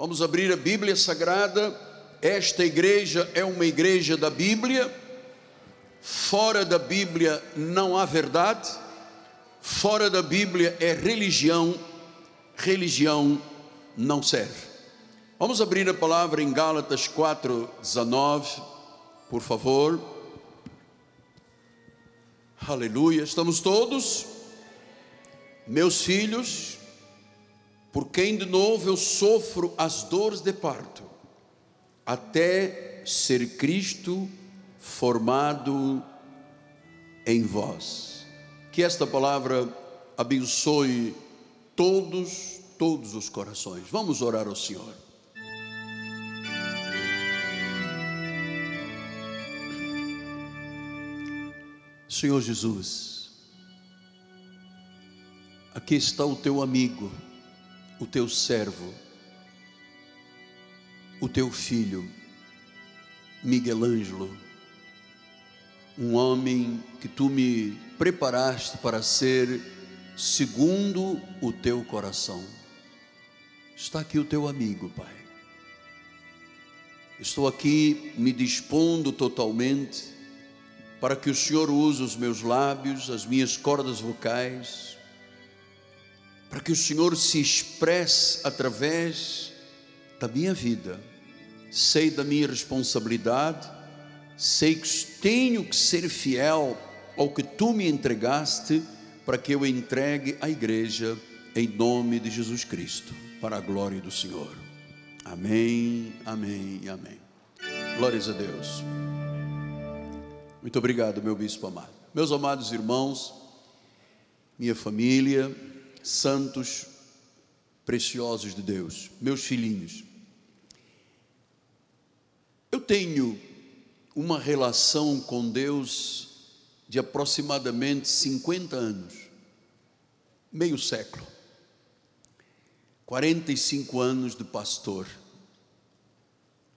Vamos abrir a Bíblia Sagrada. Esta igreja é uma igreja da Bíblia. Fora da Bíblia não há verdade. Fora da Bíblia é religião. Religião não serve. Vamos abrir a palavra em Gálatas 4:19, por favor. Aleluia. Estamos todos meus filhos, por quem de novo eu sofro as dores de parto, até ser Cristo formado em vós. Que esta palavra abençoe todos, todos os corações. Vamos orar ao Senhor. Senhor Jesus, aqui está o teu amigo o teu servo, o teu filho, Miguel Ângelo, um homem que tu me preparaste para ser segundo o teu coração. Está aqui o teu amigo, Pai. Estou aqui me dispondo totalmente para que o Senhor use os meus lábios, as minhas cordas vocais, para que o Senhor se expresse através da minha vida. Sei da minha responsabilidade, sei que tenho que ser fiel ao que tu me entregaste para que eu entregue à igreja em nome de Jesus Cristo, para a glória do Senhor. Amém, amém amém. Glórias a Deus. Muito obrigado, meu bispo amado. Meus amados irmãos, minha família, santos preciosos de Deus, meus filhinhos. Eu tenho uma relação com Deus de aproximadamente 50 anos, meio século, 45 anos de pastor.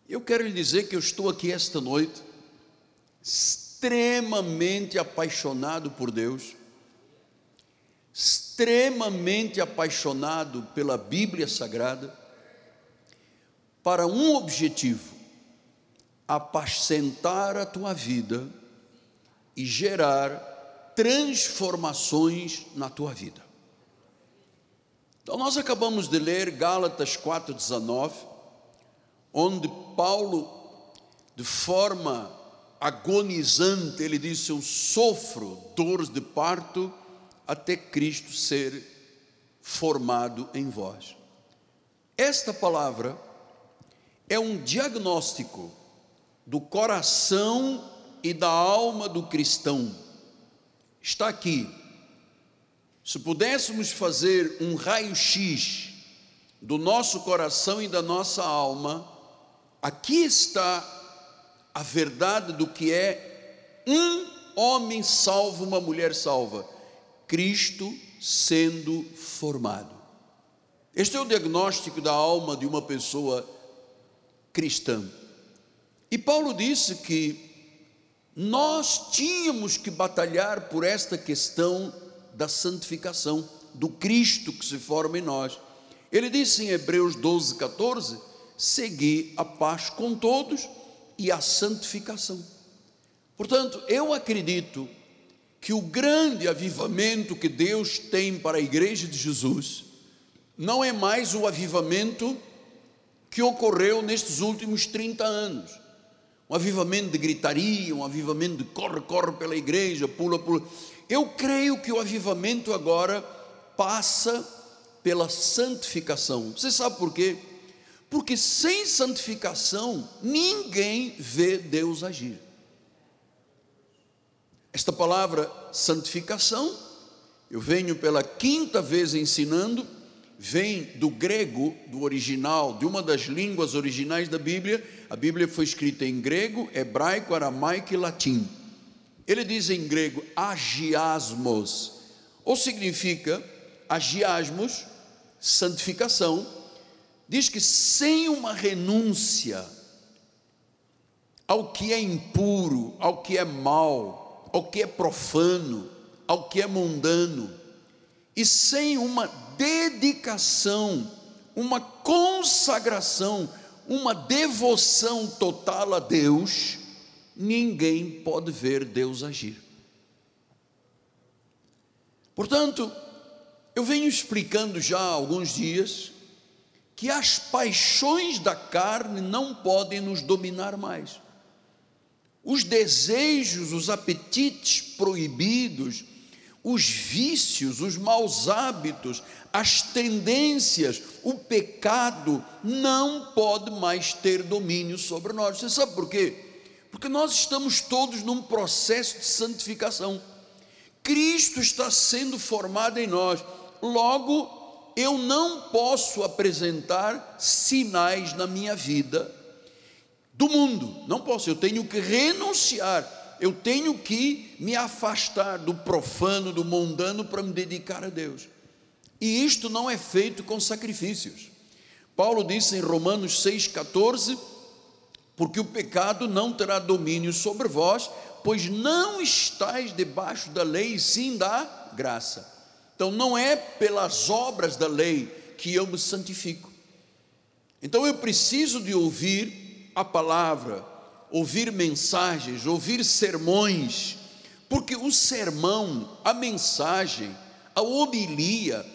Eu quero lhe dizer que eu estou aqui esta noite extremamente apaixonado por Deus extremamente apaixonado pela Bíblia Sagrada, para um objetivo: apacentar a tua vida e gerar transformações na tua vida. Então, nós acabamos de ler Gálatas 4,19, onde Paulo, de forma agonizante, ele disse: Eu sofro dores de parto até Cristo ser formado em vós. Esta palavra é um diagnóstico do coração e da alma do cristão. Está aqui. Se pudéssemos fazer um raio-x do nosso coração e da nossa alma, aqui está a verdade do que é um homem salvo, uma mulher salva. Cristo sendo formado. Este é o diagnóstico da alma de uma pessoa cristã. E Paulo disse que nós tínhamos que batalhar por esta questão da santificação, do Cristo que se forma em nós. Ele disse em Hebreus 12, 14: Segui a paz com todos e a santificação. Portanto, eu acredito que o grande avivamento que Deus tem para a igreja de Jesus não é mais o avivamento que ocorreu nestes últimos 30 anos. Um avivamento de gritaria, um avivamento de corre, corre pela igreja, pula, pula. Eu creio que o avivamento agora passa pela santificação. Você sabe por quê? Porque sem santificação ninguém vê Deus agir. Esta palavra santificação, eu venho pela quinta vez ensinando, vem do grego, do original, de uma das línguas originais da Bíblia. A Bíblia foi escrita em grego, hebraico, aramaico e latim. Ele diz em grego agiasmos, ou significa agiasmos, santificação. Diz que sem uma renúncia ao que é impuro, ao que é mal, ao que é profano, ao que é mundano, e sem uma dedicação uma consagração, uma devoção total a Deus, ninguém pode ver Deus agir. Portanto, eu venho explicando já há alguns dias que as paixões da carne não podem nos dominar mais. Os desejos, os apetites proibidos, os vícios, os maus hábitos, as tendências, o pecado não pode mais ter domínio sobre nós. Você sabe por quê? Porque nós estamos todos num processo de santificação. Cristo está sendo formado em nós. Logo, eu não posso apresentar sinais na minha vida do mundo, não posso, eu tenho que renunciar, eu tenho que me afastar do profano, do mundano para me dedicar a Deus. E isto não é feito com sacrifícios. Paulo disse em Romanos 6,14: Porque o pecado não terá domínio sobre vós, pois não estáis debaixo da lei, sim da graça. Então não é pelas obras da lei que eu me santifico. Então eu preciso de ouvir a palavra, ouvir mensagens, ouvir sermões, porque o sermão, a mensagem, a homilia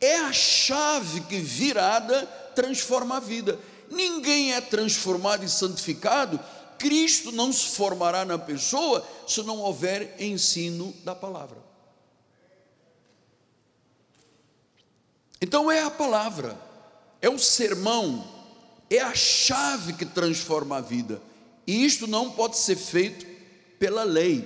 é a chave que virada transforma a vida. Ninguém é transformado e santificado, Cristo não se formará na pessoa se não houver ensino da palavra. Então é a palavra, é o sermão, é a chave que transforma a vida. E isto não pode ser feito pela lei,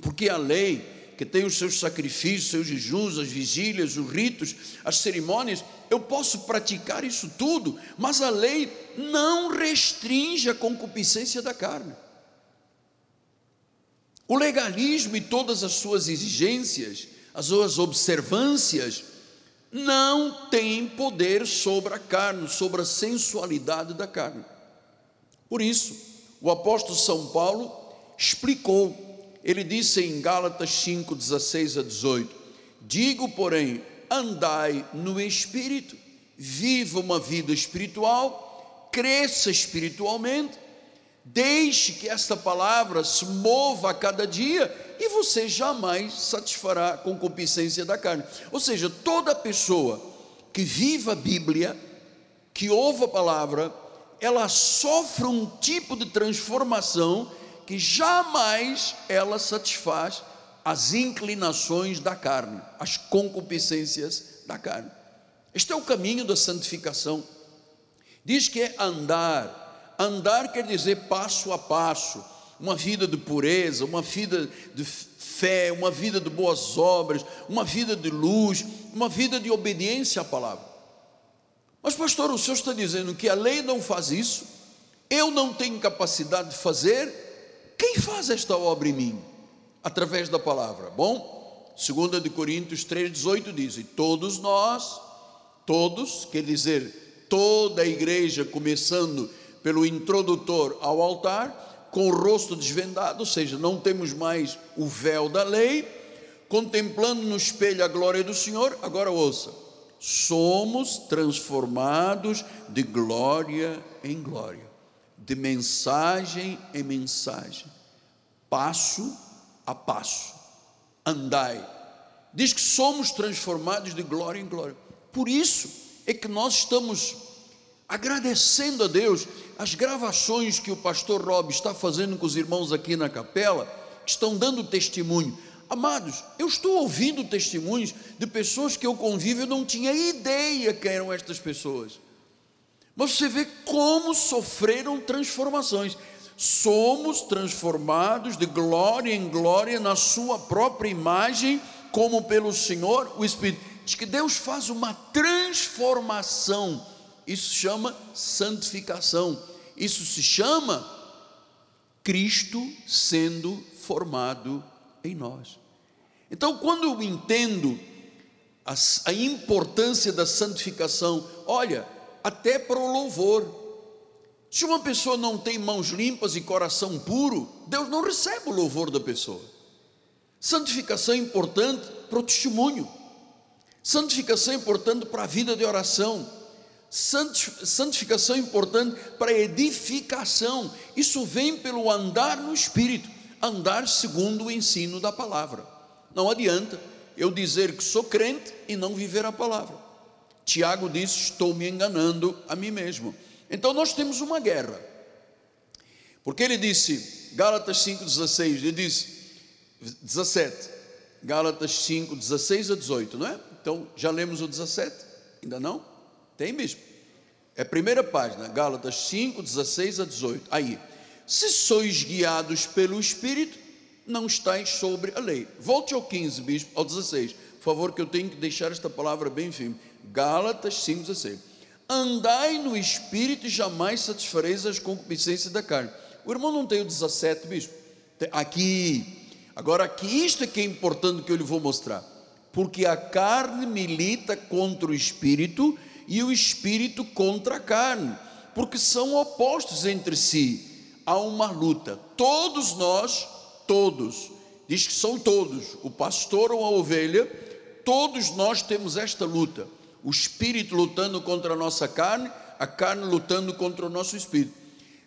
porque a lei, que tem os seus sacrifícios, seus jejuns, as vigílias, os ritos, as cerimônias, eu posso praticar isso tudo, mas a lei não restringe a concupiscência da carne. O legalismo e todas as suas exigências, as suas observâncias, não tem poder sobre a carne, sobre a sensualidade da carne. Por isso, o apóstolo São Paulo explicou, ele disse em Gálatas 5, 16 a 18: Digo, porém, andai no espírito, viva uma vida espiritual, cresça espiritualmente, deixe que esta palavra se mova a cada dia e você jamais satisfará a concupiscência da carne. Ou seja, toda pessoa que viva a Bíblia, que ouve a palavra, ela sofre um tipo de transformação que jamais ela satisfaz as inclinações da carne, as concupiscências da carne. Este é o caminho da santificação. Diz que é andar. Andar quer dizer passo a passo uma vida de pureza, uma vida de fé, uma vida de boas obras, uma vida de luz, uma vida de obediência à palavra. Mas, pastor, o senhor está dizendo que a lei não faz isso, eu não tenho capacidade de fazer, quem faz esta obra em mim? Através da palavra. Bom, 2 de Coríntios 3,18 diz: E todos nós, todos, quer dizer, toda a igreja, começando pelo introdutor ao altar, com o rosto desvendado, ou seja, não temos mais o véu da lei, contemplando no espelho a glória do Senhor. Agora ouça: somos transformados de glória em glória, de mensagem em mensagem, passo a passo. Andai. Diz que somos transformados de glória em glória. Por isso é que nós estamos agradecendo a Deus as gravações que o pastor Rob está fazendo com os irmãos aqui na capela, estão dando testemunho. Amados, eu estou ouvindo testemunhos de pessoas que eu convivo, eu não tinha ideia que eram estas pessoas. Mas você vê como sofreram transformações. Somos transformados de glória em glória na sua própria imagem, como pelo Senhor, o Espírito. Diz que Deus faz uma transformação isso chama santificação. Isso se chama Cristo sendo formado em nós. Então, quando eu entendo a, a importância da santificação, olha, até para o louvor. Se uma pessoa não tem mãos limpas e coração puro, Deus não recebe o louvor da pessoa. Santificação é importante para o testemunho. Santificação é importante para a vida de oração. Santificação é importante para edificação. Isso vem pelo andar no Espírito, andar segundo o ensino da palavra. Não adianta eu dizer que sou crente e não viver a palavra. Tiago disse: Estou me enganando a mim mesmo. Então nós temos uma guerra. Porque ele disse, Gálatas 5,16, ele disse, 17, Gálatas 5, 16 a 18, não é? Então já lemos o 17? Ainda não? Tem mesmo. É a primeira página, Gálatas 5, 16 a 18. Aí, se sois guiados pelo Espírito, não estáis sobre a lei. Volte ao 15, bispo, ao 16. Por favor, que eu tenho que deixar esta palavra bem firme. Gálatas 5, 16. Andai no Espírito e jamais satisfareis as concupiscências da carne. O irmão não tem o 17, bispo? Aqui. Agora, aqui, isto é que é importante que eu lhe vou mostrar. Porque a carne milita contra o Espírito e o espírito contra a carne, porque são opostos entre si. Há uma luta. Todos nós, todos, diz que são todos, o pastor ou a ovelha, todos nós temos esta luta. O espírito lutando contra a nossa carne, a carne lutando contra o nosso espírito.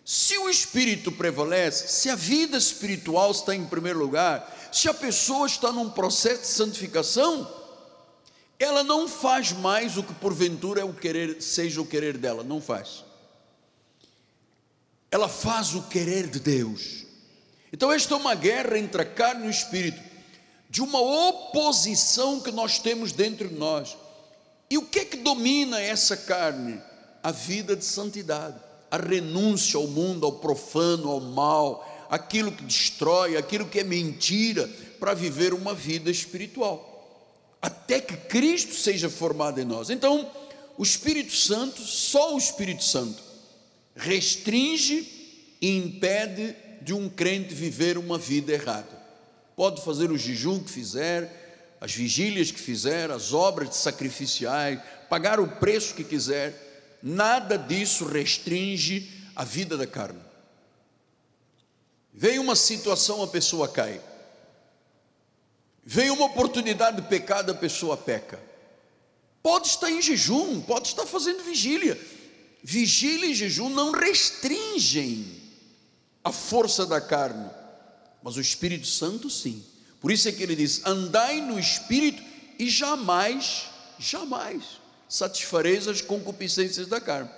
Se o espírito prevalece, se a vida espiritual está em primeiro lugar, se a pessoa está num processo de santificação, ela não faz mais o que porventura é o querer, seja o querer dela, não faz. Ela faz o querer de Deus. Então esta é uma guerra entre a carne e o espírito, de uma oposição que nós temos dentro de nós. E o que é que domina essa carne? A vida de santidade, a renúncia ao mundo, ao profano, ao mal, aquilo que destrói, aquilo que é mentira, para viver uma vida espiritual até que Cristo seja formado em nós. Então, o Espírito Santo, só o Espírito Santo, restringe e impede de um crente viver uma vida errada. Pode fazer o jejum que fizer, as vigílias que fizer, as obras sacrificiais, pagar o preço que quiser, nada disso restringe a vida da carne. Vem uma situação, a pessoa cai. Vem uma oportunidade de pecado, a pessoa peca. Pode estar em jejum, pode estar fazendo vigília. Vigília e jejum não restringem a força da carne, mas o Espírito Santo sim. Por isso é que ele diz: andai no Espírito e jamais, jamais satisfareis as concupiscências da carne.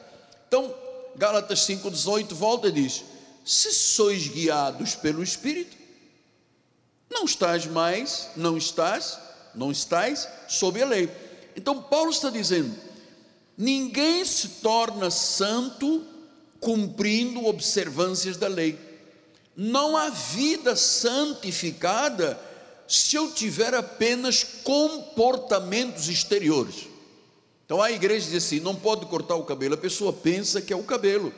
Então, Gálatas 5,18 volta e diz: se sois guiados pelo Espírito, não estás mais, não estás, não estás sob a lei. Então Paulo está dizendo: ninguém se torna santo cumprindo observâncias da lei. Não há vida santificada se eu tiver apenas comportamentos exteriores. Então a igreja diz assim: não pode cortar o cabelo, a pessoa pensa que é o cabelo.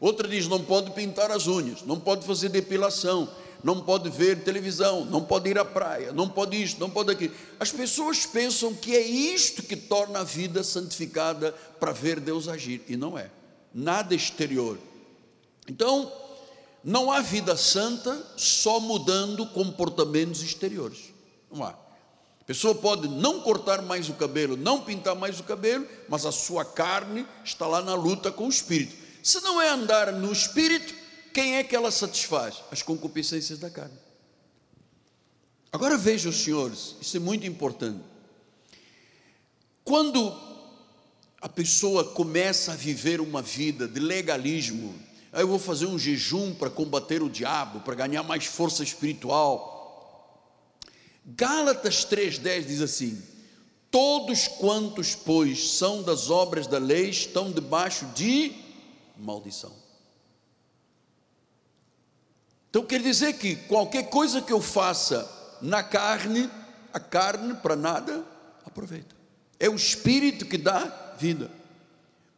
Outra diz: não pode pintar as unhas, não pode fazer depilação, não pode ver televisão, não pode ir à praia, não pode isto, não pode aquilo. As pessoas pensam que é isto que torna a vida santificada para ver Deus agir, e não é. Nada exterior. Então, não há vida santa só mudando comportamentos exteriores. Não há. A pessoa pode não cortar mais o cabelo, não pintar mais o cabelo, mas a sua carne está lá na luta com o espírito. Se não é andar no espírito, quem é que ela satisfaz? As concupiscências da carne. Agora vejam, senhores, isso é muito importante. Quando a pessoa começa a viver uma vida de legalismo, aí eu vou fazer um jejum para combater o diabo, para ganhar mais força espiritual. Gálatas 3,10 diz assim: Todos quantos, pois, são das obras da lei estão debaixo de maldição. Então quer dizer que qualquer coisa que eu faça na carne, a carne para nada aproveita. É o espírito que dá vida.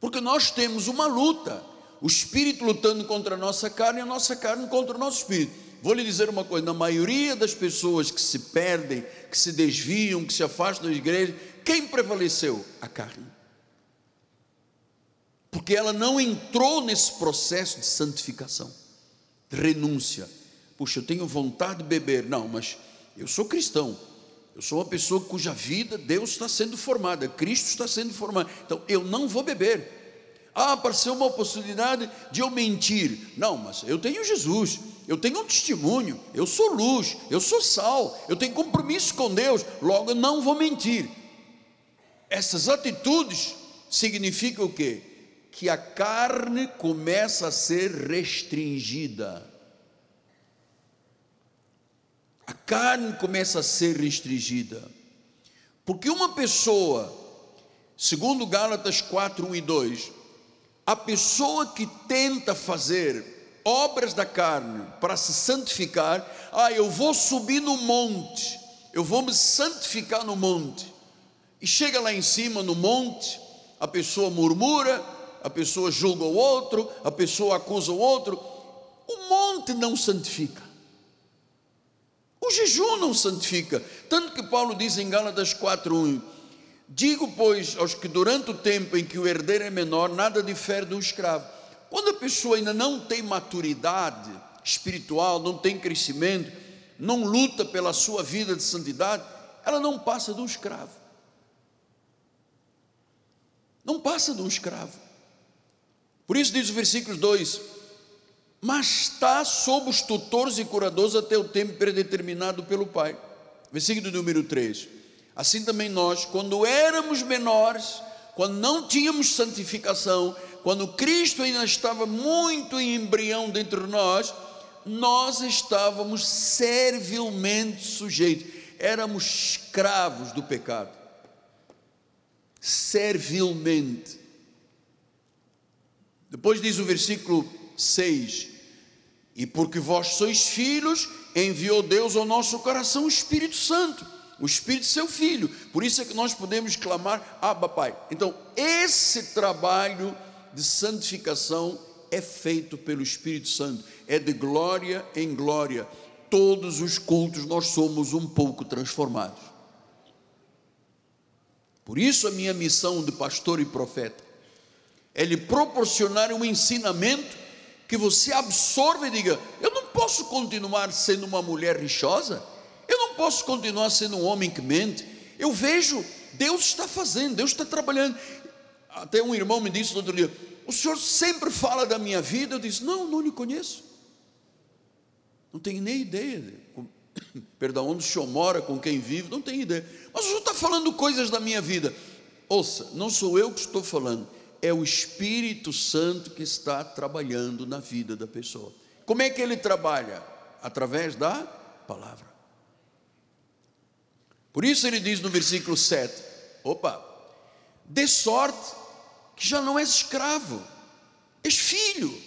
Porque nós temos uma luta, o espírito lutando contra a nossa carne e a nossa carne contra o nosso espírito. Vou lhe dizer uma coisa: na maioria das pessoas que se perdem, que se desviam, que se afastam da igreja, quem prevaleceu? A carne. Porque ela não entrou nesse processo de santificação renúncia. Puxa, eu tenho vontade de beber. Não, mas eu sou cristão. Eu sou uma pessoa cuja vida Deus está sendo formada, Cristo está sendo formado. Então eu não vou beber. Ah, apareceu uma oportunidade de eu mentir. Não, mas eu tenho Jesus, eu tenho um testemunho, eu sou luz, eu sou sal, eu tenho compromisso com Deus, logo eu não vou mentir. Essas atitudes significam o quê? Que a carne começa a ser restringida. A carne começa a ser restringida. Porque uma pessoa, segundo Gálatas 4, 1 e 2, a pessoa que tenta fazer obras da carne para se santificar, ah, eu vou subir no monte, eu vou me santificar no monte. E chega lá em cima no monte, a pessoa murmura, a pessoa julga o outro, a pessoa acusa o outro. O monte não santifica. O jejum não santifica. Tanto que Paulo diz em Gálatas 4:1, Digo, pois, aos que durante o tempo em que o herdeiro é menor, nada difere de um escravo. Quando a pessoa ainda não tem maturidade espiritual, não tem crescimento, não luta pela sua vida de santidade, ela não passa de um escravo. Não passa de um escravo. Por isso diz o versículo 2: Mas está sob os tutores e curadores até o tempo predeterminado pelo Pai. Versículo número 3 Assim também nós, quando éramos menores, quando não tínhamos santificação, quando Cristo ainda estava muito em embrião dentro de nós, nós estávamos servilmente sujeitos, éramos escravos do pecado. Servilmente. Depois diz o versículo 6: E porque vós sois filhos, enviou Deus ao nosso coração o Espírito Santo o Espírito seu Filho. Por isso é que nós podemos clamar, Abba Pai. Então, esse trabalho de santificação é feito pelo Espírito Santo, é de glória em glória. Todos os cultos nós somos um pouco transformados. Por isso, a minha missão de pastor e profeta é lhe proporcionar um ensinamento que você absorva e diga: Eu não posso continuar sendo uma mulher rixosa eu não posso continuar sendo um homem que mente. Eu vejo, Deus está fazendo, Deus está trabalhando. Até um irmão me disse no outro dia: O senhor sempre fala da minha vida. Eu disse: Não, não lhe conheço. Não tenho nem ideia. De, perdão, onde o senhor mora, com quem vive, não tenho ideia. Mas o senhor está falando coisas da minha vida. Ouça, não sou eu que estou falando, é o Espírito Santo que está trabalhando na vida da pessoa. Como é que ele trabalha? Através da palavra. Por isso ele diz no versículo 7: opa, de sorte que já não és escravo, és filho.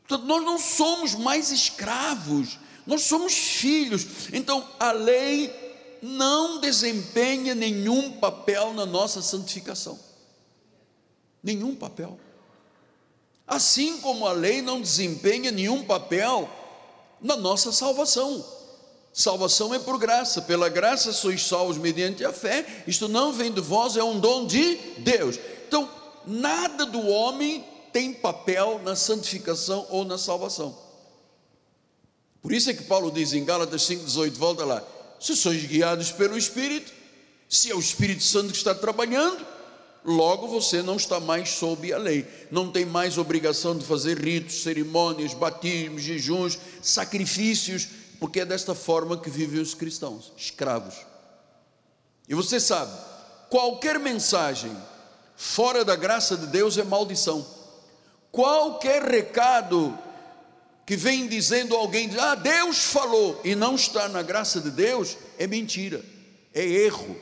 Portanto, nós não somos mais escravos, nós somos filhos. Então, a lei não desempenha nenhum papel na nossa santificação. Nenhum papel. Assim como a lei não desempenha nenhum papel na nossa salvação. Salvação é por graça, pela graça sois salvos mediante a fé. Isto não vem de vós, é um dom de Deus. Então, nada do homem tem papel na santificação ou na salvação. Por isso é que Paulo diz em Gálatas 5,18, volta lá: se sois guiados pelo Espírito, se é o Espírito Santo que está trabalhando, logo você não está mais sob a lei, não tem mais obrigação de fazer ritos, cerimônias, batismos, jejuns, sacrifícios porque é desta forma que vivem os cristãos, escravos. E você sabe, qualquer mensagem fora da graça de Deus é maldição. Qualquer recado que vem dizendo alguém, ah, Deus falou, e não está na graça de Deus, é mentira, é erro,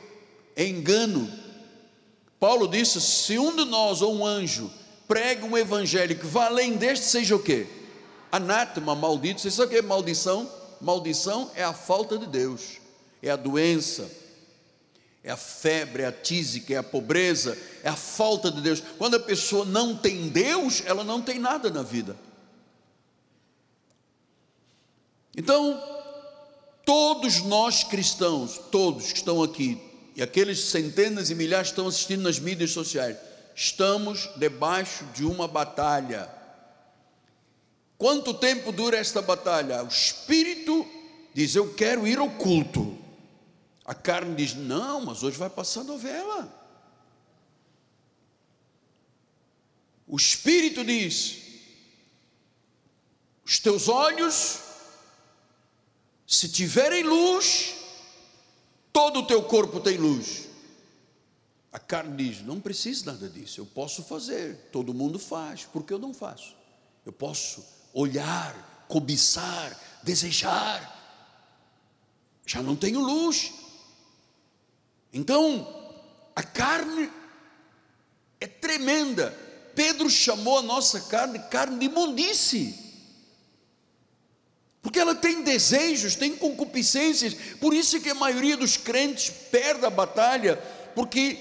é engano. Paulo disse: se um de nós ou um anjo prega um evangelho que vá além deste, seja o quê? Anátema, maldito. Você sabe o que é maldição? Maldição é a falta de Deus, é a doença, é a febre, é a tísica, é a pobreza, é a falta de Deus. Quando a pessoa não tem Deus, ela não tem nada na vida. Então, todos nós cristãos, todos que estão aqui, e aqueles centenas e milhares estão assistindo nas mídias sociais, estamos debaixo de uma batalha Quanto tempo dura esta batalha? O espírito diz: Eu quero ir ao culto. A carne diz: Não, mas hoje vai passar novela. O Espírito diz: os teus olhos, se tiverem luz, todo o teu corpo tem luz. A carne diz: não preciso nada disso, eu posso fazer, todo mundo faz, porque eu não faço? Eu posso olhar, cobiçar, desejar, já não tenho luz. Então, a carne é tremenda. Pedro chamou a nossa carne carne de imundice. Porque ela tem desejos, tem concupiscências. Por isso que a maioria dos crentes perde a batalha, porque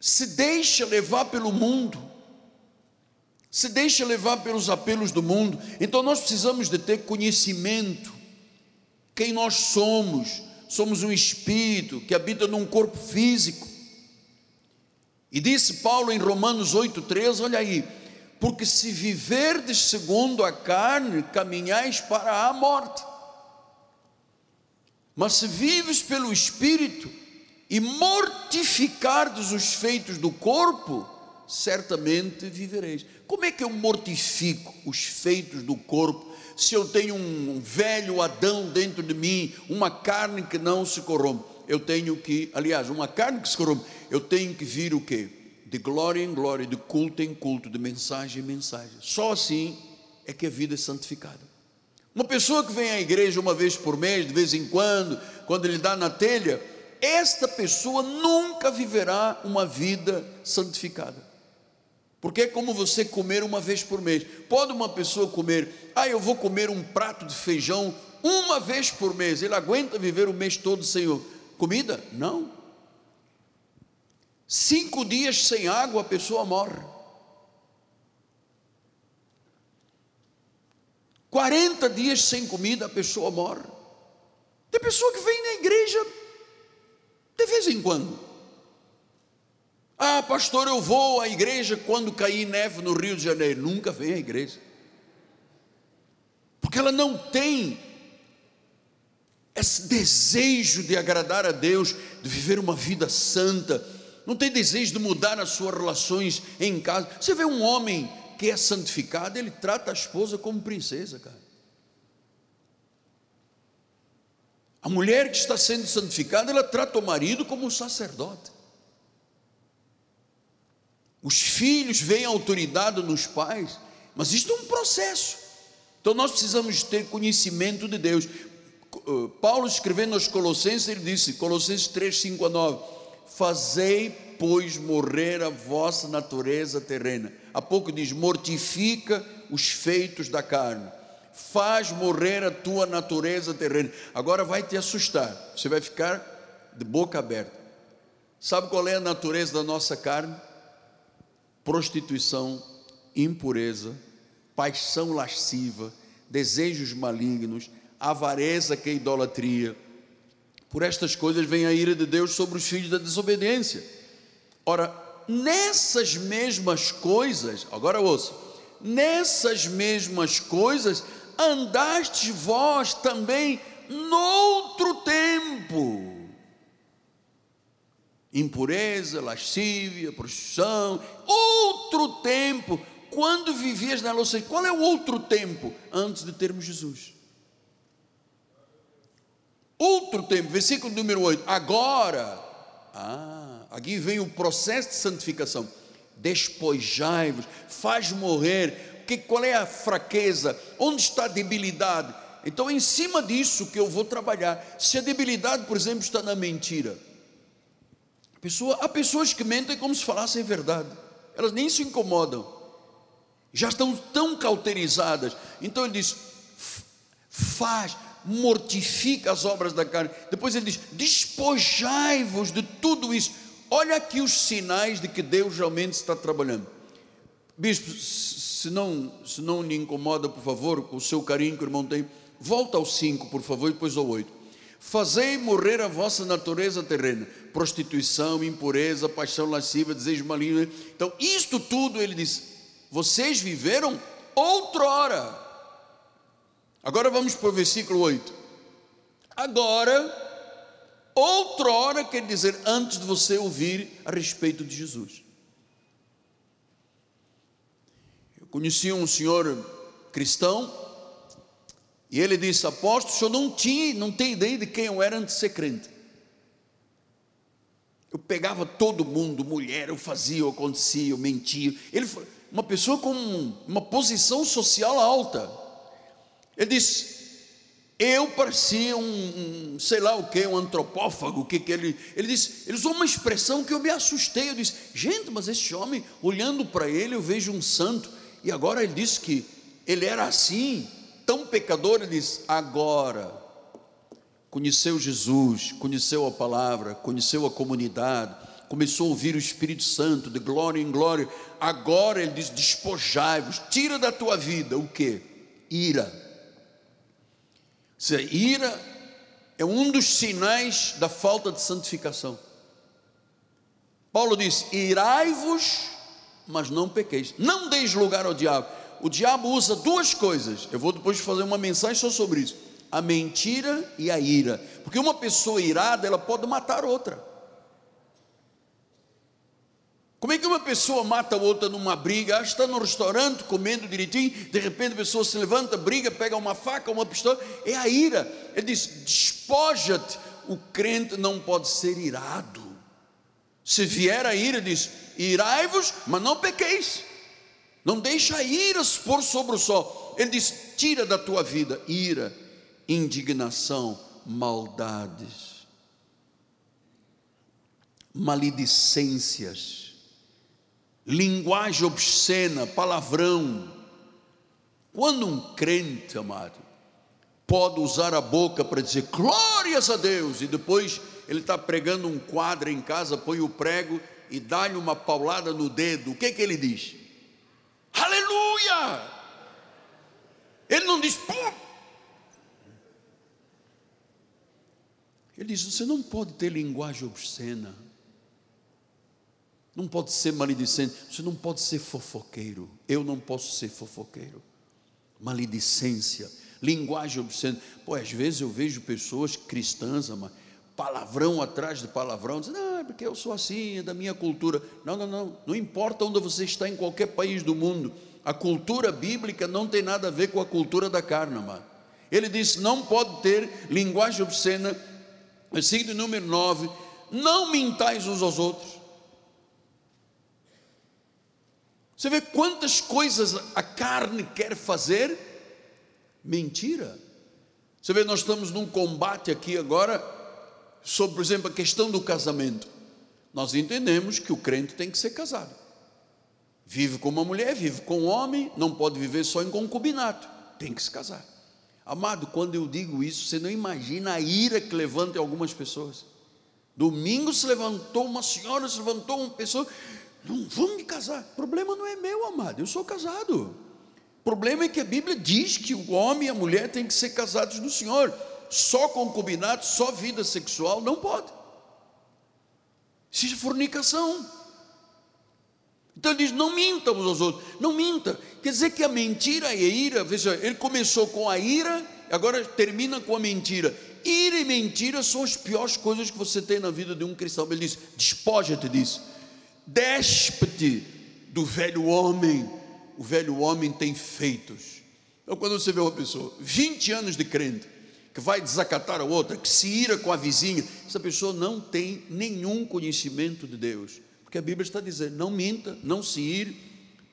se deixa levar pelo mundo. Se deixa levar pelos apelos do mundo. Então nós precisamos de ter conhecimento quem nós somos. Somos um espírito que habita num corpo físico. E disse Paulo em Romanos 8,13: olha aí, porque se viverdes segundo a carne, caminhais para a morte. Mas se vives pelo Espírito e mortificardes os feitos do corpo, certamente vivereis. Como é que eu mortifico os feitos do corpo se eu tenho um velho Adão dentro de mim, uma carne que não se corrompe, eu tenho que, aliás, uma carne que se corrompe, eu tenho que vir o quê? De glória em glória, de culto em culto, de mensagem em mensagem. Só assim é que a vida é santificada. Uma pessoa que vem à igreja uma vez por mês, de vez em quando, quando ele dá na telha, esta pessoa nunca viverá uma vida santificada. Porque é como você comer uma vez por mês. Pode uma pessoa comer, ah, eu vou comer um prato de feijão uma vez por mês. Ele aguenta viver o mês todo sem comida? Não. Cinco dias sem água a pessoa morre. 40 dias sem comida a pessoa morre. Tem pessoa que vem na igreja de vez em quando. Ah, pastor, eu vou à igreja quando cair neve no Rio de Janeiro. Nunca vem à igreja. Porque ela não tem esse desejo de agradar a Deus, de viver uma vida santa, não tem desejo de mudar as suas relações em casa. Você vê um homem que é santificado, ele trata a esposa como princesa, cara. A mulher que está sendo santificada, ela trata o marido como um sacerdote. Os filhos veem autoridade nos pais, mas isto é um processo. Então nós precisamos ter conhecimento de Deus. Uh, Paulo escrevendo aos Colossenses, ele disse, Colossenses 3, 5 a 9: Fazei, pois, morrer a vossa natureza terrena. Há pouco diz: mortifica os feitos da carne, faz morrer a tua natureza terrena. Agora vai te assustar, você vai ficar de boca aberta. Sabe qual é a natureza da nossa carne? prostituição, impureza, paixão lasciva, desejos malignos, avareza que é idolatria. Por estas coisas vem a ira de Deus sobre os filhos da desobediência. Ora, nessas mesmas coisas, agora ouça, nessas mesmas coisas andastes vós também noutro tempo impureza, lascívia, prostituição, outro tempo, quando vivias na louça, qual é o outro tempo antes de termos Jesus? Outro tempo, versículo número 8, agora, ah, aqui vem o processo de santificação, despojai-vos, faz morrer, que, qual é a fraqueza, onde está a debilidade, então, em cima disso que eu vou trabalhar. Se a debilidade, por exemplo, está na mentira, Pessoa, há pessoas que mentem como se falassem verdade, elas nem se incomodam, já estão tão cauterizadas. Então ele diz: faz, mortifica as obras da carne. Depois ele diz: despojai-vos de tudo isso. Olha aqui os sinais de que Deus realmente está trabalhando. Bispo, se não, se não lhe incomoda, por favor, com o seu carinho que o irmão tem, volta ao 5, por favor, e depois ao 8. Fazei morrer a vossa natureza terrena, prostituição, impureza, paixão lasciva, desejo maligno. Então, isto tudo, ele diz, vocês viveram outrora. Agora vamos para o versículo 8. Agora, outrora quer dizer antes de você ouvir a respeito de Jesus. conheci um senhor cristão e ele disse: Apóstolo, o senhor não tinha, não tem ideia de quem eu era antes de ser crente. Eu pegava todo mundo, mulher, eu fazia, eu acontecia, eu mentia. Ele uma pessoa com uma posição social alta. Ele disse: eu parecia um, um, sei lá o que, um antropófago, que que ele, ele disse, ele usou uma expressão que eu me assustei, eu disse, gente, mas esse homem, olhando para ele, eu vejo um santo, e agora ele disse que ele era assim, tão pecador, ele disse, agora, conheceu Jesus, conheceu a palavra, conheceu a comunidade, começou a ouvir o Espírito Santo, de glória em glória, agora ele diz, despojai-vos, tira da tua vida, o que? Ira, se a ira é um dos sinais da falta de santificação. Paulo diz: irai-vos, mas não pequeis. Não deis lugar ao diabo. O diabo usa duas coisas. Eu vou depois fazer uma mensagem só sobre isso: a mentira e a ira. Porque uma pessoa irada, ela pode matar outra. Como é que uma pessoa mata a outra numa briga? Ah, está no restaurante comendo direitinho, de repente a pessoa se levanta, briga, pega uma faca, uma pistola, é a ira. Ele diz: despoja-te. O crente não pode ser irado. Se vier a ira, diz: irai-vos, mas não pequeis. Não deixa a ira se pôr sobre o sol. Ele diz: tira da tua vida ira, indignação, maldades, maledicências linguagem obscena, palavrão. Quando um crente, amado, pode usar a boca para dizer glórias a Deus, e depois ele está pregando um quadro em casa, põe o prego e dá-lhe uma paulada no dedo, o que que ele diz? Aleluia! Ele não diz, pum! Ele diz: você não pode ter linguagem obscena não pode ser maledicente, você não pode ser fofoqueiro. Eu não posso ser fofoqueiro. Maledicência, linguagem obscena. Pô, às vezes eu vejo pessoas cristãs, ama, palavrão atrás de palavrão, dizendo, ah, porque eu sou assim, é da minha cultura. Não, não, não. Não importa onde você está em qualquer país do mundo. A cultura bíblica não tem nada a ver com a cultura da carne, amado. Ele disse: não pode ter linguagem obscena. Versículo número 9: Não mintais uns aos outros Você vê quantas coisas a carne quer fazer? Mentira. Você vê, nós estamos num combate aqui agora sobre, por exemplo, a questão do casamento. Nós entendemos que o crente tem que ser casado. Vive com uma mulher, vive com um homem, não pode viver só em concubinato, tem que se casar. Amado, quando eu digo isso, você não imagina a ira que levanta em algumas pessoas. Domingo se levantou uma senhora, se levantou uma pessoa, não vamos me casar. O problema não é meu, amado. Eu sou casado. O problema é que a Bíblia diz que o homem e a mulher têm que ser casados no Senhor. Só concubinato, só vida sexual, não pode. Seja fornicação. Então ele diz: não minta uns aos outros, não minta. Quer dizer que a mentira e a ira, veja, ele começou com a ira, agora termina com a mentira. Ira e mentira são as piores coisas que você tem na vida de um cristão. Ele diz: despoja-te disso Despe-te do velho homem. O velho homem tem feitos. Então, quando você vê uma pessoa, 20 anos de crente, que vai desacatar a outra, que se ira com a vizinha, essa pessoa não tem nenhum conhecimento de Deus. Porque a Bíblia está dizendo: não minta, não se ire,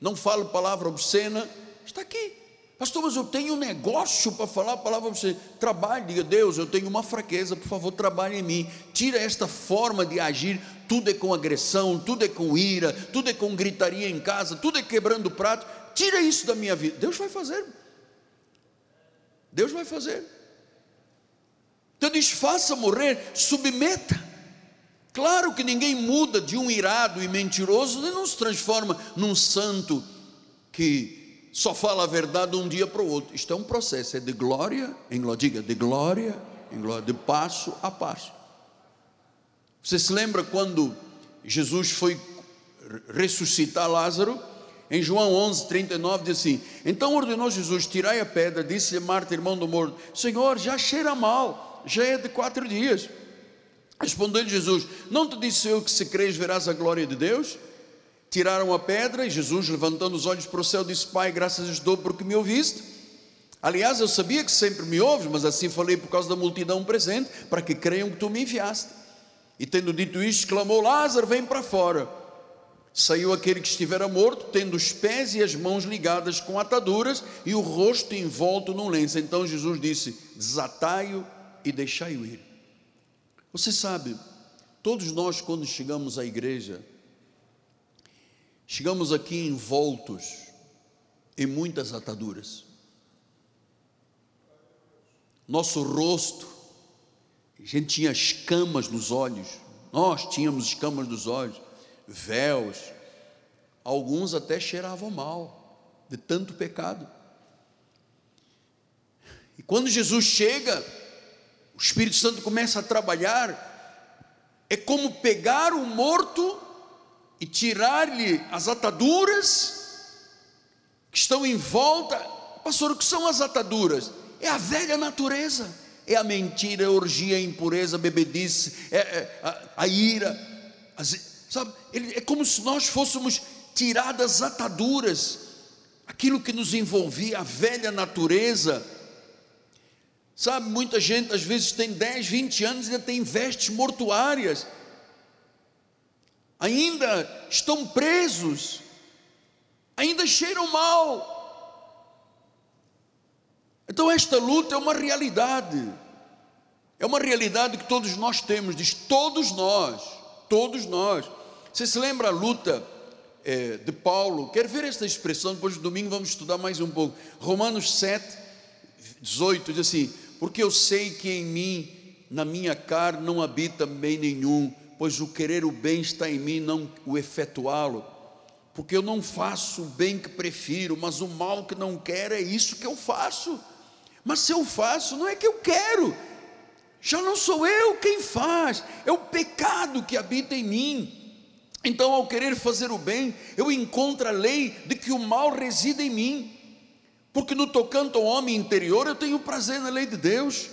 não fale palavra obscena. Está aqui. Pastor, mas eu tenho um negócio para falar a palavra para você. Trabalhe, diga, Deus, eu tenho uma fraqueza, por favor, trabalhe em mim. Tira esta forma de agir. Tudo é com agressão, tudo é com ira, tudo é com gritaria em casa, tudo é quebrando prato. Tira isso da minha vida. Deus vai fazer. Deus vai fazer. Então diz: faça morrer, submeta. Claro que ninguém muda de um irado e mentiroso e não se transforma num santo que só fala a verdade de um dia para o outro. Isto é um processo, é de glória em glória, diga, de glória em glória, de passo a passo. Você se lembra quando Jesus foi ressuscitar Lázaro? Em João 11, 39 diz assim: Então ordenou Jesus: Tirai a pedra, disse Marta, irmão do morto: Senhor, já cheira mal, já é de quatro dias. Respondeu-lhe Jesus: Não te disse eu que se crês verás a glória de Deus? Tiraram a pedra e Jesus, levantando os olhos para o céu, disse: Pai, graças a dou porque me ouviste. Aliás, eu sabia que sempre me ouves, mas assim falei por causa da multidão presente, para que creiam que tu me enviaste. E tendo dito isto, exclamou: Lázaro, vem para fora. Saiu aquele que estivera morto, tendo os pés e as mãos ligadas com ataduras e o rosto envolto num lenço. Então Jesus disse: Desatai-o e deixai-o ir. Você sabe, todos nós, quando chegamos à igreja, chegamos aqui envoltos em muitas ataduras. Nosso rosto, a gente tinha escamas nos olhos, nós tínhamos escamas nos olhos véus, alguns até cheiravam mal, de tanto pecado. E quando Jesus chega, o Espírito Santo começa a trabalhar, é como pegar o morto e tirar-lhe as ataduras que estão em volta. Pastor, o que são as ataduras? É a velha natureza, é a mentira, a orgia, a impureza, a bebedice, é, é a, a, ira, as, Sabe, é como se nós fôssemos tiradas ataduras, aquilo que nos envolvia, a velha natureza. Sabe, muita gente às vezes tem 10, 20 anos e ainda tem vestes mortuárias, ainda estão presos, ainda cheiram mal. Então, esta luta é uma realidade, é uma realidade que todos nós temos, diz todos nós, todos nós. Você se lembra a luta é, de Paulo? Quero ver esta expressão, depois do domingo vamos estudar mais um pouco. Romanos 7, 18 diz assim: Porque eu sei que em mim, na minha carne, não habita bem nenhum, pois o querer o bem está em mim, não o efetuá-lo. Porque eu não faço o bem que prefiro, mas o mal que não quero é isso que eu faço. Mas se eu faço, não é que eu quero, já não sou eu quem faz, é o pecado que habita em mim. Então, ao querer fazer o bem, eu encontro a lei de que o mal reside em mim, porque no tocante ao homem interior eu tenho prazer na lei de Deus,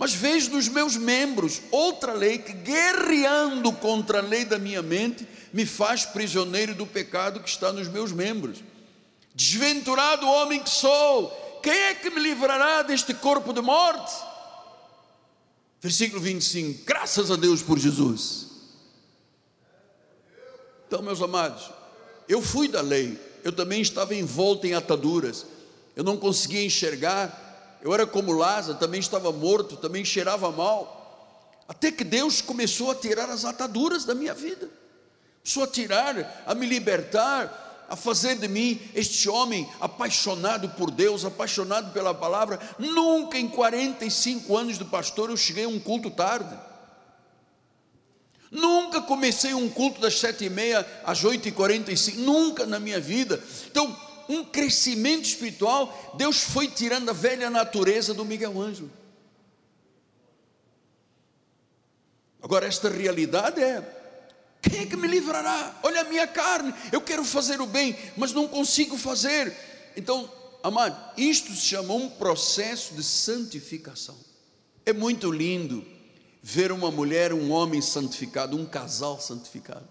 mas vejo nos meus membros outra lei que, guerreando contra a lei da minha mente, me faz prisioneiro do pecado que está nos meus membros. Desventurado homem que sou, quem é que me livrará deste corpo de morte? Versículo 25: Graças a Deus por Jesus. Então, meus amados, eu fui da lei, eu também estava envolto em ataduras, eu não conseguia enxergar, eu era como Lázaro, também estava morto, também cheirava mal, até que Deus começou a tirar as ataduras da minha vida, começou a tirar, a me libertar, a fazer de mim este homem apaixonado por Deus, apaixonado pela palavra. Nunca em 45 anos de pastor eu cheguei a um culto tarde. Nunca comecei um culto das sete e meia às oito e quarenta e cinco, nunca na minha vida. Então, um crescimento espiritual, Deus foi tirando a velha natureza do Miguel Ângelo. Agora, esta realidade é: quem é que me livrará? Olha a minha carne, eu quero fazer o bem, mas não consigo fazer. Então, amado, isto se chama um processo de santificação. É muito lindo ver uma mulher, um homem santificado, um casal santificado.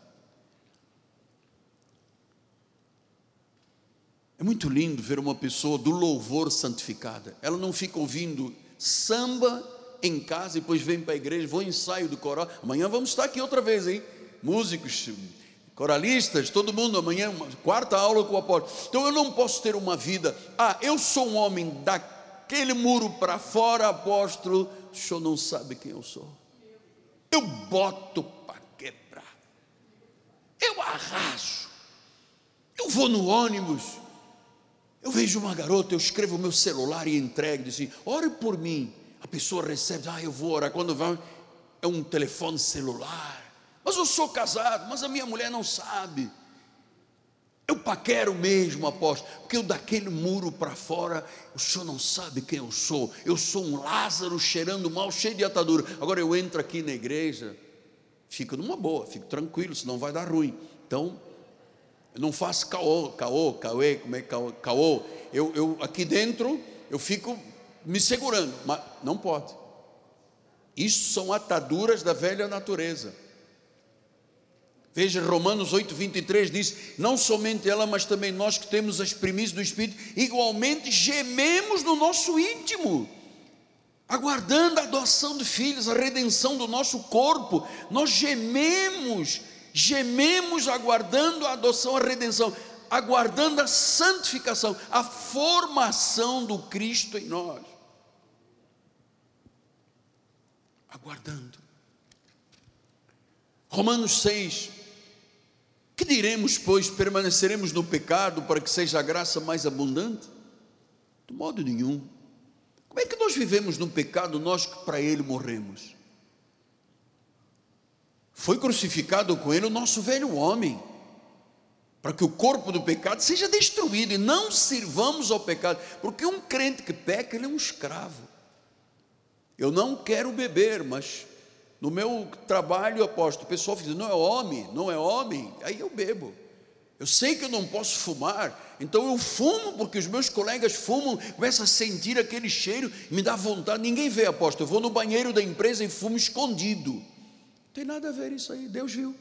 É muito lindo ver uma pessoa do louvor santificada. Ela não fica ouvindo samba em casa e depois vem para a igreja, vou ensaio do coral. Amanhã vamos estar aqui outra vez, hein? Músicos, coralistas, todo mundo amanhã, quarta aula com o apóstolo. Então eu não posso ter uma vida. Ah, eu sou um homem daquele muro para fora, apóstolo. O senhor não sabe quem eu sou eu boto para quebrar, eu arraso, eu vou no ônibus, eu vejo uma garota, eu escrevo o meu celular e entrego, diz assim, ore por mim, a pessoa recebe, ah, eu vou orar, quando vai, é um telefone celular, mas eu sou casado, mas a minha mulher não sabe, eu paquero mesmo, apóstolo, porque eu daquele muro para fora, o senhor não sabe quem eu sou. Eu sou um Lázaro cheirando mal, cheio de atadura. Agora eu entro aqui na igreja, fico numa boa, fico tranquilo, senão vai dar ruim. Então, eu não faço caô, caô, caô, como é caô? caô. Eu, eu aqui dentro, eu fico me segurando, mas não pode. Isso são ataduras da velha natureza. Veja, Romanos 8, 23 diz: Não somente ela, mas também nós que temos as primícias do Espírito, igualmente gememos no nosso íntimo, aguardando a adoção de filhos, a redenção do nosso corpo. Nós gememos, gememos aguardando a adoção, a redenção, aguardando a santificação, a formação do Cristo em nós. Aguardando. Romanos 6, que diremos, pois, permaneceremos no pecado para que seja a graça mais abundante? De modo nenhum. Como é que nós vivemos no pecado, nós que para ele morremos? Foi crucificado com ele o nosso velho homem, para que o corpo do pecado seja destruído e não sirvamos ao pecado, porque um crente que peca, ele é um escravo. Eu não quero beber, mas no meu trabalho, aposto, o pessoal diz: não é homem, não é homem, aí eu bebo. Eu sei que eu não posso fumar, então eu fumo porque os meus colegas fumam, começo a sentir aquele cheiro, me dá vontade. Ninguém vê, aposto. Eu vou no banheiro da empresa e fumo escondido. Tem nada a ver isso aí, Deus viu.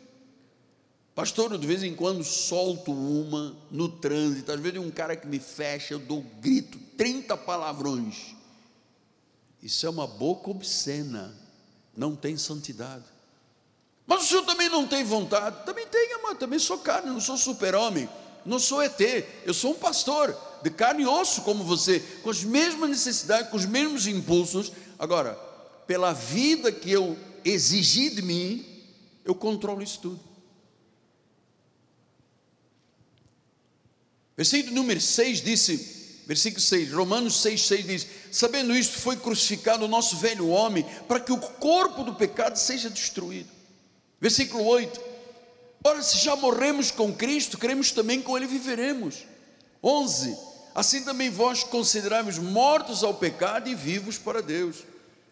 Pastor, de vez em quando solto uma no trânsito, às vezes um cara que me fecha, eu dou grito, 30 palavrões. Isso é uma boca obscena não tem santidade. Mas o senhor também não tem vontade? Também tem, amado, também sou carne, não sou super-homem, não sou ET, eu sou um pastor, de carne e osso como você, com as mesmas necessidades, com os mesmos impulsos. Agora, pela vida que eu exigi de mim, eu controlo isso tudo. Versículo número 6 disse: Versículo 6, Romanos 6, 6 diz: Sabendo isto, foi crucificado o nosso velho homem, para que o corpo do pecado seja destruído. Versículo 8: Ora, se já morremos com Cristo, cremos também com Ele viveremos. 11: Assim também vós consideráveis mortos ao pecado e vivos para Deus.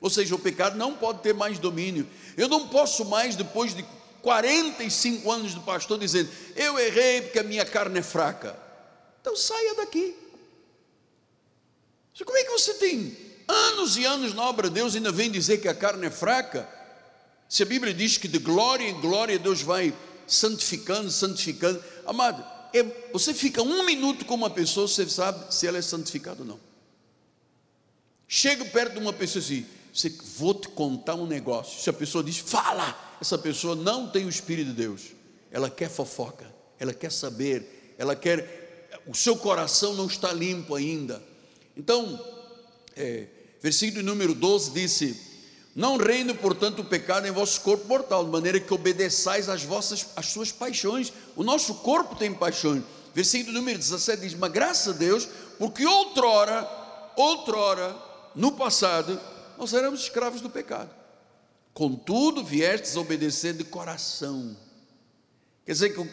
Ou seja, o pecado não pode ter mais domínio. Eu não posso mais, depois de 45 anos de pastor, dizer: Eu errei porque a minha carne é fraca. Então saia daqui. Como é que você tem anos e anos na obra de Deus e ainda vem dizer que a carne é fraca? Se a Bíblia diz que de glória em glória Deus vai santificando, santificando, amado, é, você fica um minuto com uma pessoa, você sabe se ela é santificada ou não. Chega perto de uma pessoa assim, você, vou te contar um negócio. Se a pessoa diz, fala, essa pessoa não tem o Espírito de Deus, ela quer fofoca, ela quer saber, ela quer, o seu coração não está limpo ainda. Então, é, versículo número 12 disse: Não reine, portanto, o pecado em vosso corpo mortal, de maneira que obedeçais às vossas às suas paixões. O nosso corpo tem paixões. Versículo número 17 diz: Mas graças a Deus, porque outrora, outrora, no passado, nós éramos escravos do pecado. Contudo, viestes obedecer de coração. Quer dizer que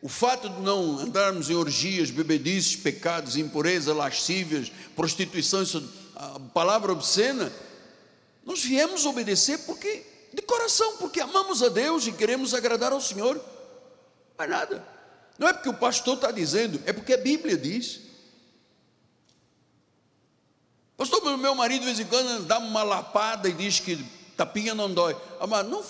o fato de não andarmos em orgias, bebedices, pecados, impureza, lascívias, prostituição, isso, a palavra obscena, nós viemos obedecer porque de coração, porque amamos a Deus e queremos agradar ao Senhor. É nada. Não é porque o pastor está dizendo, é porque a Bíblia diz. Pastor, meu marido de vez em quando dá uma lapada e diz que tapinha não dói. Amado, não,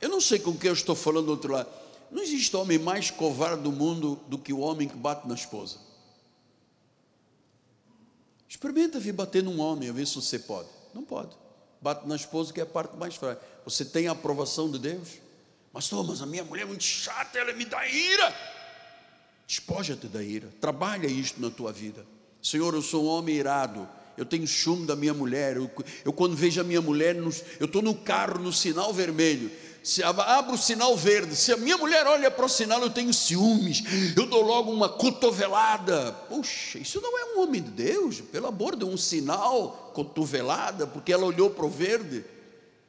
eu não sei com quem eu estou falando do outro lado. Não existe homem mais covarde do mundo do que o homem que bate na esposa. Experimenta vir bater num homem, a ver se você pode. Não pode. Bate na esposa, que é a parte mais fraca. Você tem a aprovação de Deus? Mas, Thomas, a minha mulher é muito chata, ela me dá ira. Despoja-te da ira. Trabalha isto na tua vida. Senhor, eu sou um homem irado. Eu tenho chumbo da minha mulher. Eu, eu quando vejo a minha mulher, eu estou no carro, no sinal vermelho se abro o sinal verde, se a minha mulher olha para o sinal, eu tenho ciúmes, eu dou logo uma cotovelada. Puxa, isso não é um homem de Deus, pelo amor de um sinal, cotovelada, porque ela olhou para o verde.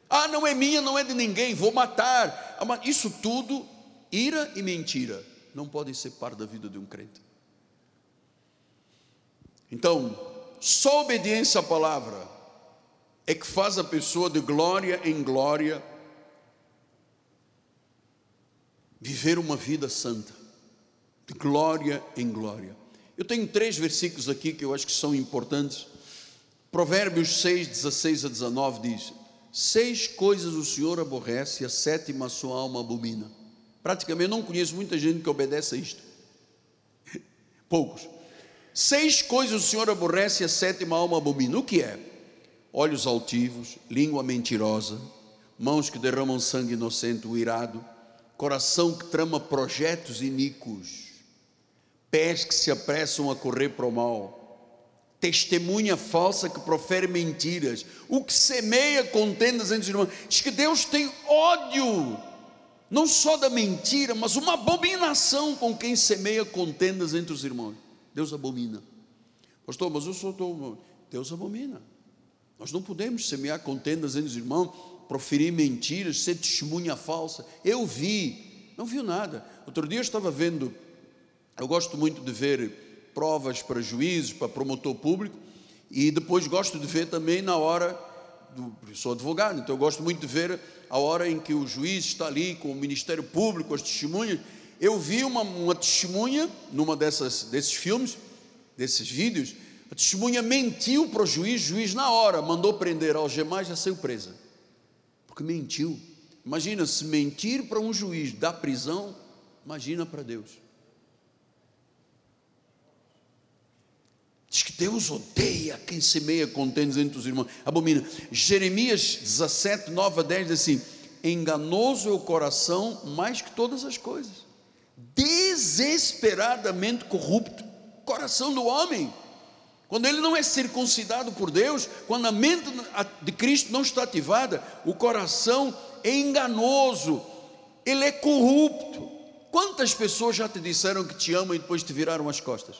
Ah, não é minha, não é de ninguém, vou matar. Ah, isso tudo, ira e mentira, não podem ser parte da vida de um crente. Então, só obediência à palavra é que faz a pessoa de glória em glória viver uma vida santa, de glória em glória. Eu tenho três versículos aqui que eu acho que são importantes. Provérbios 6, 16 a 19 diz: Seis coisas o Senhor aborrece, a sétima a sua alma abomina: Praticamente não conheço muita gente que obedece a isto. Poucos. Seis coisas o Senhor aborrece e a sétima alma abomina. O que é? Olhos altivos, língua mentirosa, mãos que derramam sangue inocente, o irado, coração que trama projetos iníquos, pés que se apressam a correr para o mal, testemunha falsa que profere mentiras, o que semeia contendas entre os irmãos. Diz que Deus tem ódio, não só da mentira, mas uma abominação com quem semeia contendas entre os irmãos. Deus abomina. Pastor, mas eu sou tão. Deus abomina. Nós não podemos semear contendas entre os irmãos, proferir mentiras, ser testemunha falsa. Eu vi, não viu nada. Outro dia eu estava vendo, eu gosto muito de ver provas para juízes, para promotor público, e depois gosto de ver também na hora, do, sou advogado, então eu gosto muito de ver a hora em que o juiz está ali com o Ministério Público, as testemunhas, eu vi uma, uma testemunha numa dessas, desses filmes, desses vídeos, a testemunha mentiu para o juiz, o juiz na hora mandou prender, algemar já saiu presa. Porque mentiu. Imagina se mentir para um juiz da prisão, imagina para Deus. Diz que Deus odeia quem semeia contentes entre os irmãos. Abomina. Jeremias 17, 9 a 10 diz assim: Enganoso é o coração mais que todas as coisas desesperadamente corrupto, coração do homem. Quando ele não é circuncidado por Deus, quando a mente de Cristo não está ativada, o coração é enganoso, ele é corrupto. Quantas pessoas já te disseram que te amam e depois te viraram as costas?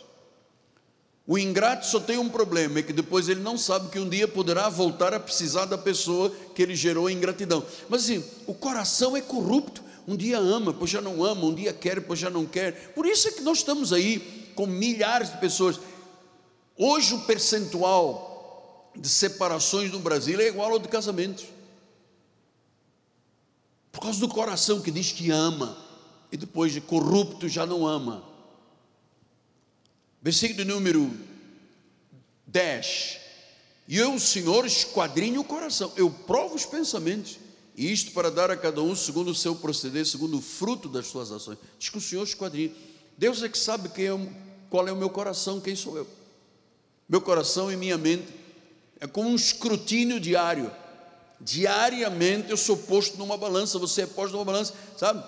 O ingrato só tem um problema, é que depois ele não sabe que um dia poderá voltar a precisar da pessoa que ele gerou ingratidão. Mas assim, o coração é corrupto, um dia ama, depois já não ama, um dia quer, depois já não quer. Por isso é que nós estamos aí com milhares de pessoas. Hoje o percentual de separações no Brasil é igual ao de casamentos. Por causa do coração que diz que ama e depois de corrupto já não ama. Versículo número 10. E eu, Senhor, esquadrinho o coração, eu provo os pensamentos isto para dar a cada um segundo o seu proceder, segundo o fruto das suas ações. Diz que o Senhor esquadrinha. Deus é que sabe quem é, qual é o meu coração, quem sou eu. Meu coração e minha mente é como um escrutínio diário. Diariamente eu sou posto numa balança, você é posto numa balança, sabe?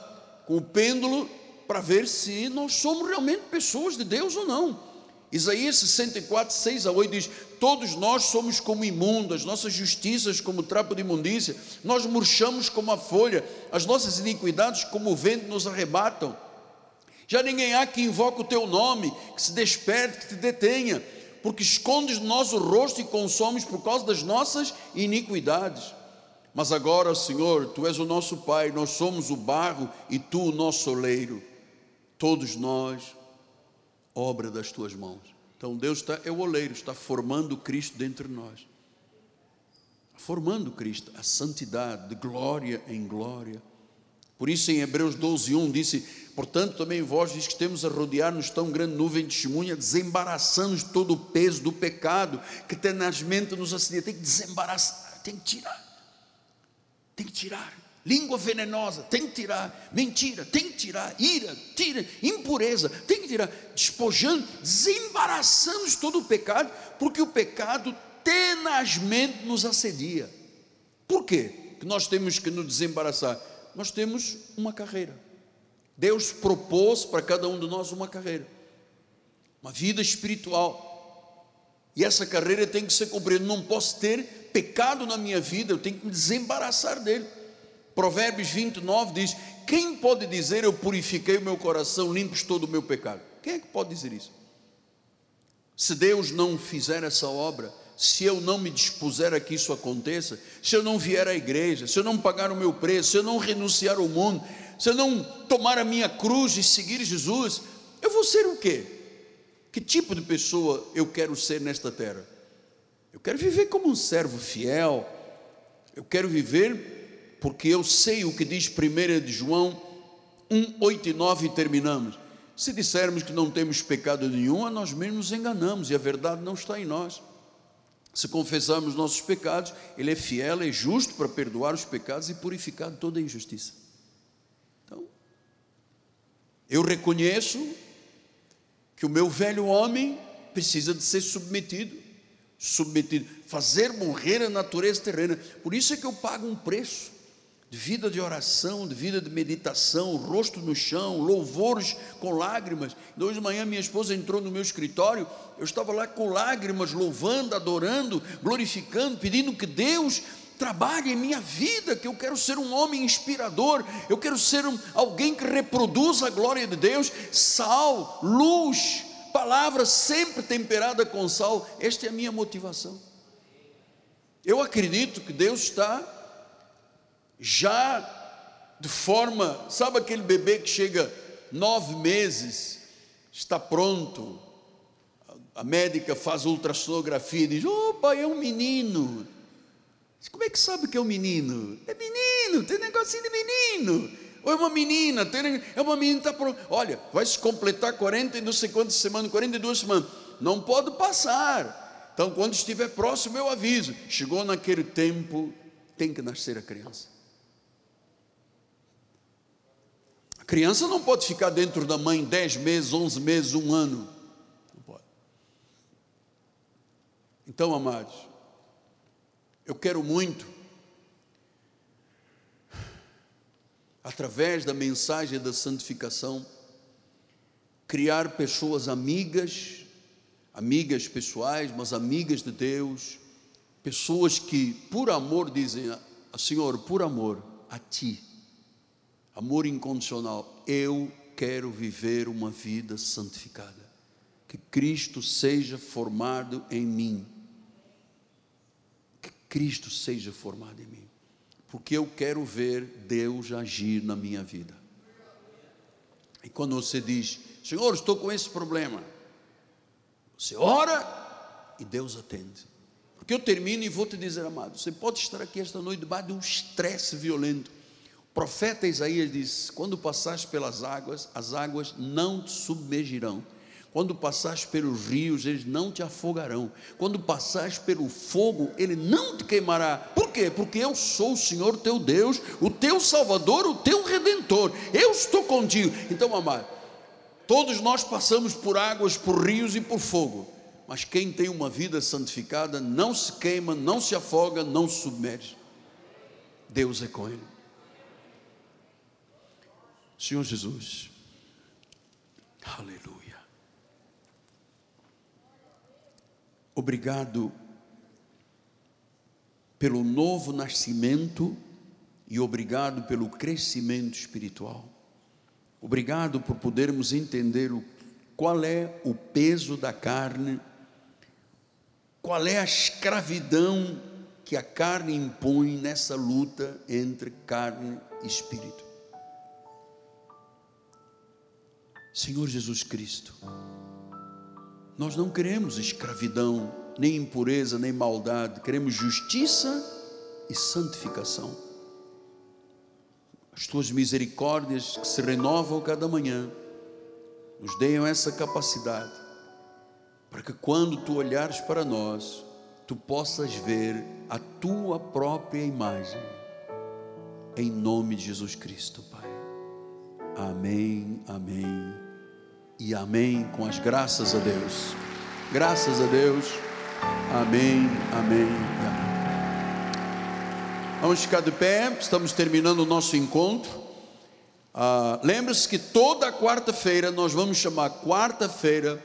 Com o pêndulo para ver se nós somos realmente pessoas de Deus ou não. Isaías 64, 6 a 8 diz: Todos nós somos como imundo, as nossas justiças como trapo de imundícia, nós murchamos como a folha, as nossas iniquidades como o vento nos arrebatam. Já ninguém há que invoque o teu nome, que se desperte, que te detenha, porque escondes de nós o rosto e consomes por causa das nossas iniquidades. Mas agora, Senhor, tu és o nosso Pai, nós somos o barro e tu o nosso oleiro, todos nós obra das tuas mãos. Então Deus está, é o oleiro, está formando Cristo dentro de nós. Formando Cristo, a santidade, de glória em glória. Por isso em Hebreus 12, 1 disse, portanto também vós diz que temos a rodear-nos tão grande nuvem de testemunha, desembaraçando todo o peso do pecado que tenazmente nos assedia. Tem que desembaraçar, tem que tirar. Tem que tirar língua venenosa, tem que tirar, mentira, tem que tirar, ira, tira, impureza, tem que tirar, despojando, desembaraçando de todo o pecado, porque o pecado tenazmente nos assedia. Por quê? Que nós temos que nos desembaraçar? Nós temos uma carreira. Deus propôs para cada um de nós uma carreira, uma vida espiritual. E essa carreira tem que ser cumprida. Não posso ter pecado na minha vida, eu tenho que me desembaraçar dele. Provérbios 29 diz: Quem pode dizer eu purifiquei o meu coração, limpo todo o meu pecado? Quem é que pode dizer isso? Se Deus não fizer essa obra, se eu não me dispuser a que isso aconteça, se eu não vier à igreja, se eu não pagar o meu preço, se eu não renunciar ao mundo, se eu não tomar a minha cruz e seguir Jesus, eu vou ser o quê? Que tipo de pessoa eu quero ser nesta terra? Eu quero viver como um servo fiel, eu quero viver porque eu sei o que diz 1 de João 1, 8 e 9 e terminamos. Se dissermos que não temos pecado nenhum, a nós mesmos nos enganamos e a verdade não está em nós. Se confessarmos nossos pecados, Ele é fiel e justo para perdoar os pecados e purificar toda a injustiça. Então, Eu reconheço que o meu velho homem precisa de ser submetido, submetido, fazer morrer a natureza terrena. Por isso é que eu pago um preço de vida de oração, de vida de meditação, rosto no chão, louvores com lágrimas. De hoje de manhã minha esposa entrou no meu escritório, eu estava lá com lágrimas, louvando, adorando, glorificando, pedindo que Deus trabalhe em minha vida, que eu quero ser um homem inspirador, eu quero ser um, alguém que reproduza a glória de Deus, sal, luz, palavra sempre temperada com sal. Esta é a minha motivação. Eu acredito que Deus está já de forma, sabe aquele bebê que chega nove meses, está pronto, a médica faz ultrassonografia e diz: opa, é um menino. Como é que sabe que é um menino? É menino, tem negocinho de menino. Ou é uma menina, tem, é uma menina, está pronto. Olha, vai se completar 40 e não sei quantas semanas, 42 semanas. Não pode passar. Então, quando estiver próximo, eu aviso. Chegou naquele tempo, tem que nascer a criança. A criança não pode ficar dentro da mãe 10 meses, 11 meses, um ano. Não pode. Então, amados, eu quero muito, através da mensagem da santificação, criar pessoas amigas, amigas pessoais, mas amigas de Deus, pessoas que, por amor, dizem: Senhor, por amor a Ti, amor incondicional, eu quero viver uma vida santificada, que Cristo seja formado em mim Cristo seja formado em mim, porque eu quero ver Deus agir na minha vida. E quando você diz, Senhor, estou com esse problema, você ora e Deus atende. Porque eu termino e vou te dizer, amado, você pode estar aqui esta noite debaixo de um estresse violento. Profeta Isaías diz: quando passares pelas águas, as águas não te submergirão quando passares pelos rios, eles não te afogarão. Quando passares pelo fogo, ele não te queimará. Por quê? Porque eu sou o Senhor teu Deus, o teu Salvador, o teu Redentor. Eu estou contigo. Então, amado, todos nós passamos por águas, por rios e por fogo. Mas quem tem uma vida santificada não se queima, não se afoga, não se submerge. Deus é com ele. Senhor Jesus. Aleluia. Obrigado pelo novo nascimento e obrigado pelo crescimento espiritual. Obrigado por podermos entender o, qual é o peso da carne, qual é a escravidão que a carne impõe nessa luta entre carne e espírito. Senhor Jesus Cristo, nós não queremos escravidão, nem impureza, nem maldade, queremos justiça e santificação. As tuas misericórdias que se renovam cada manhã, nos deem essa capacidade, para que quando tu olhares para nós, tu possas ver a tua própria imagem, em nome de Jesus Cristo, Pai. Amém, amém e amém, com as graças a Deus. Graças a Deus. Amém, amém amém. Vamos ficar de pé, estamos terminando o nosso encontro. Ah, Lembre-se que toda quarta-feira nós vamos chamar quarta-feira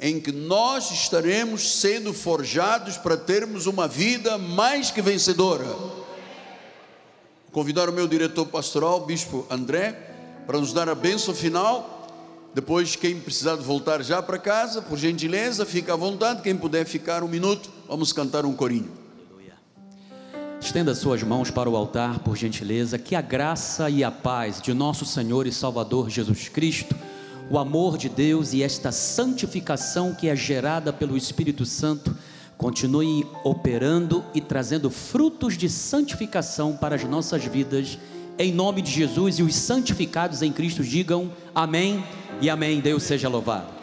em que nós estaremos sendo forjados para termos uma vida mais que vencedora. Convidar o meu diretor pastoral, Bispo André, para nos dar a bênção final depois, quem precisar voltar já para casa, por gentileza, fica à vontade. Quem puder ficar um minuto, vamos cantar um corinho. Estenda suas mãos para o altar, por gentileza. Que a graça e a paz de nosso Senhor e Salvador Jesus Cristo, o amor de Deus e esta santificação que é gerada pelo Espírito Santo, continue operando e trazendo frutos de santificação para as nossas vidas. Em nome de Jesus e os santificados em Cristo digam amém e amém. Deus seja louvado.